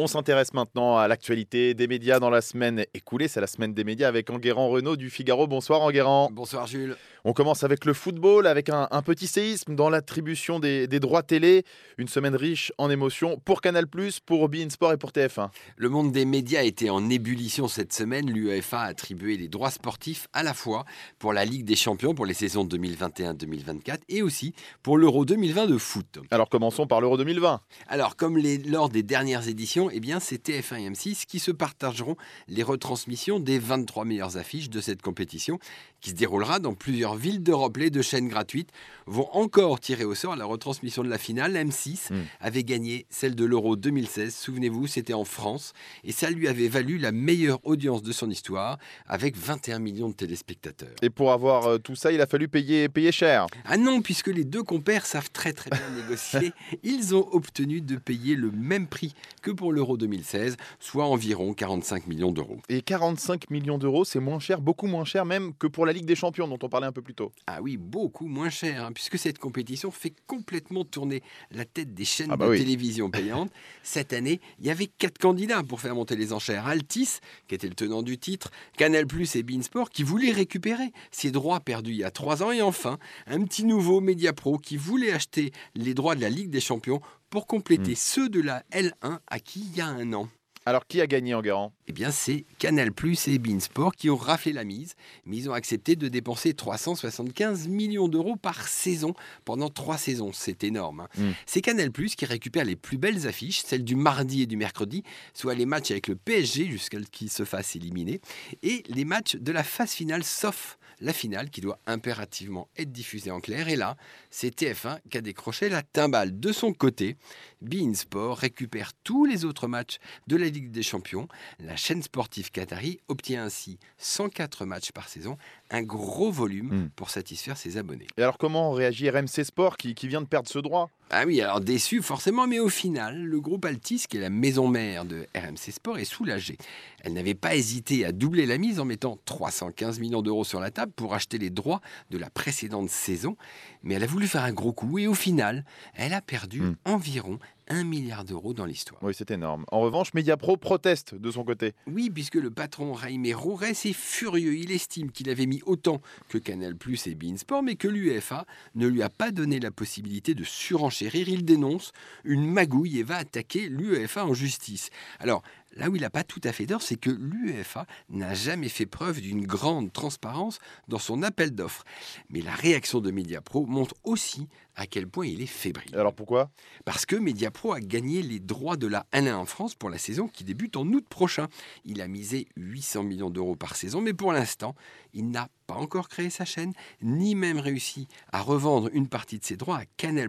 On s'intéresse maintenant à l'actualité des médias dans la semaine écoulée. C'est la semaine des médias avec Enguerrand Renault du Figaro. Bonsoir Enguerrand. Bonsoir Jules. On commence avec le football, avec un, petit séisme dans l'attribution des, droits télé. Une semaine riche en émotions pour Canal+, pour Bein Sport et pour TF1. Le monde des médias était en ébullition cette semaine. L'UEFA a attribué les droits sportifs à la fois pour la Ligue des Champions pour les saisons 2021-2024 et aussi pour l'Euro 2020 de foot. Alors commençons par l'Euro 2020. Alors comme les, lors des dernières éditions, eh bien, c'est TF1 et M6 qui se partageront les retransmissions des 23 meilleures affiches de cette compétition qui se déroulera dans plusieurs villes d'Europe. Les deux chaînes gratuites vont encore tirer au sort la retransmission de la finale. M6 hmm. avait gagné celle de l'Euro 2016. Souvenez-vous, c'était en France et ça lui avait valu la meilleure audience de son histoire avec 21 millions de téléspectateurs. Et pour avoir euh, tout ça, il a fallu payer, payer cher. Ah non, puisque les deux compères savent très très bien négocier. Ils ont obtenu de payer le même prix que pour l'Euro 2016, soit environ 45 millions d'euros. Et 45 millions d'euros, c'est moins cher, beaucoup moins cher même que pour la Ligue des Champions dont on parlait un peu plus tôt. Ah oui, beaucoup moins cher, hein, puisque cette compétition fait complètement tourner la tête des chaînes ah bah de télévision payantes. Cette année, il y avait quatre candidats pour faire monter les enchères. Altis, qui était le tenant du titre, Canal Plus et Beansport, qui voulaient récupérer ses droits perdus il y a trois ans. Et enfin, un petit nouveau Mediapro qui voulait acheter les droits de la Ligue des Champions pour compléter hmm. ceux de la L1 acquis il y a un an. Alors, qui a gagné en garant Eh bien, c'est Canal Plus et Beansport qui ont raflé la mise, mais ils ont accepté de dépenser 375 millions d'euros par saison pendant trois saisons. C'est énorme. Hein. Hmm. C'est Canal Plus qui récupère les plus belles affiches, celles du mardi et du mercredi, soit les matchs avec le PSG jusqu'à ce qu'il se fasse éliminer, et les matchs de la phase finale, sauf la finale qui doit impérativement être diffusée en clair. Et là, c'est TF1 qui a décroché la timbale. De son côté, Bein Sport récupère tous les autres matchs de la Ligue des Champions. La chaîne sportive Qatari obtient ainsi 104 matchs par saison, un gros volume hmm. pour satisfaire ses abonnés. Et alors comment réagit RMC Sport qui, qui vient de perdre ce droit? Ah oui, alors déçu forcément, mais au final, le groupe Altis, qui est la maison mère de RMC Sport, est soulagé. Elle n'avait pas hésité à doubler la mise en mettant 315 millions d'euros sur la table pour acheter les droits de la précédente saison, mais elle a voulu faire un gros coup et au final, elle a perdu hmm. environ 1 milliard d'euros dans l'histoire. Oui, c'est énorme. En revanche, Mediapro proteste de son côté. Oui, puisque le patron Jaime Roures est furieux. Il estime qu'il avait mis autant que Canal Plus et Beansport, mais que l'UEFA ne lui a pas donné la possibilité de surenchérir. Il dénonce une magouille et va attaquer l'UEFA en justice. Alors, Là où il n'a pas tout à fait d'or, c'est que l'UEFA n'a jamais fait preuve d'une grande transparence dans son appel d'offres. Mais la réaction de Mediapro montre aussi à quel point il est fébrile. Alors pourquoi? Parce que Mediapro a gagné les droits de la 1 en France pour la saison qui débute en août prochain. Il a misé 800 millions d'euros par saison, mais pour l'instant, il n'a pas encore créé sa chaîne, ni même réussi à revendre une partie de ses droits à Canal+.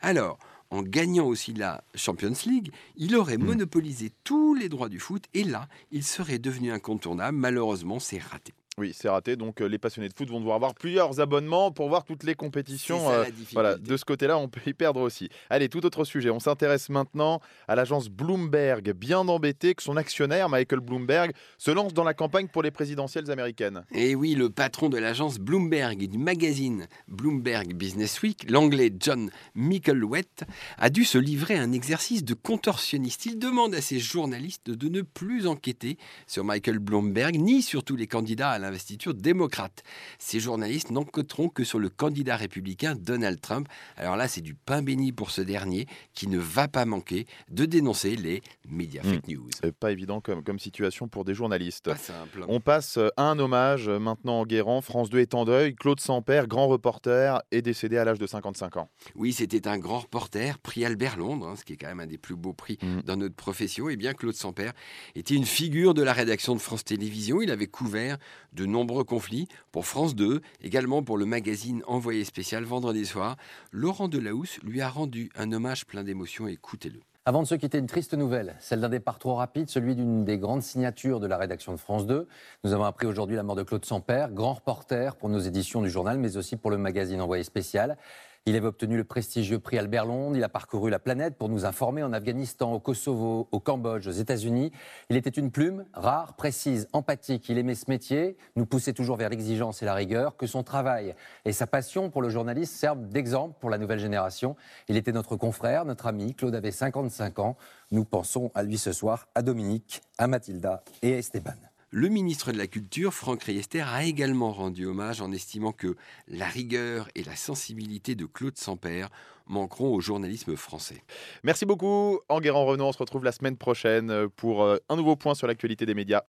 Alors, en gagnant aussi la Champions League, il aurait hmm. monopolisé tous les droits du foot et là, il serait devenu incontournable. Malheureusement, c'est raté. Oui, c'est raté. Donc euh, les passionnés de foot vont devoir avoir plusieurs abonnements pour voir toutes les compétitions. Euh, voilà, de ce côté-là, on peut y perdre aussi. Allez, tout autre sujet. On s'intéresse maintenant à l'agence Bloomberg, bien embêté que son actionnaire Michael Bloomberg se lance dans la campagne pour les présidentielles américaines. Et oui, le patron de l'agence Bloomberg et du magazine Bloomberg Business Week, l'anglais John Micklewett, a dû se livrer à un exercice de contorsionniste. Il demande à ses journalistes de ne plus enquêter sur Michael Bloomberg ni sur tous les candidats à l'investiture démocrate. Ces journalistes n'enquêteront que sur le candidat républicain Donald Trump. Alors là, c'est du pain béni pour ce dernier qui ne va pas manquer de dénoncer les médias hmm. fake news. Pas évident comme, comme situation pour des journalistes. Pas simple. On passe à un hommage maintenant en Guérant. France 2 est en deuil. Claude Sampère, grand reporter, est décédé à l'âge de 55 ans. Oui, c'était un grand reporter, prix Albert Londres, hein, ce qui est quand même un des plus beaux prix hmm. dans notre profession. Et eh bien, Claude Sampère était une figure de la rédaction de France Télévisions. Il avait couvert de nombreux conflits pour France 2, également pour le magazine Envoyé spécial vendredi soir. Laurent Delahousse lui a rendu un hommage plein d'émotions. Écoutez-le. Avant de se quitter, une triste nouvelle, celle d'un départ trop rapide, celui d'une des grandes signatures de la rédaction de France 2. Nous avons appris aujourd'hui la mort de Claude Sampère, grand reporter pour nos éditions du journal, mais aussi pour le magazine Envoyé spécial. Il avait obtenu le prestigieux prix Albert Londres. Il a parcouru la planète pour nous informer en Afghanistan, au Kosovo, au Cambodge, aux États-Unis. Il était une plume rare, précise, empathique. Il aimait ce métier, nous poussait toujours vers l'exigence et la rigueur. Que son travail et sa passion pour le journalisme servent d'exemple pour la nouvelle génération. Il était notre confrère, notre ami. Claude avait 55 ans. Nous pensons à lui ce soir, à Dominique, à Mathilda et à Esteban. Le ministre de la Culture, Franck Riester, a également rendu hommage en estimant que la rigueur et la sensibilité de Claude Sampère manqueront au journalisme français. Merci beaucoup, Enguerrand Renaud. On se retrouve la semaine prochaine pour euh, un nouveau point sur l'actualité des médias.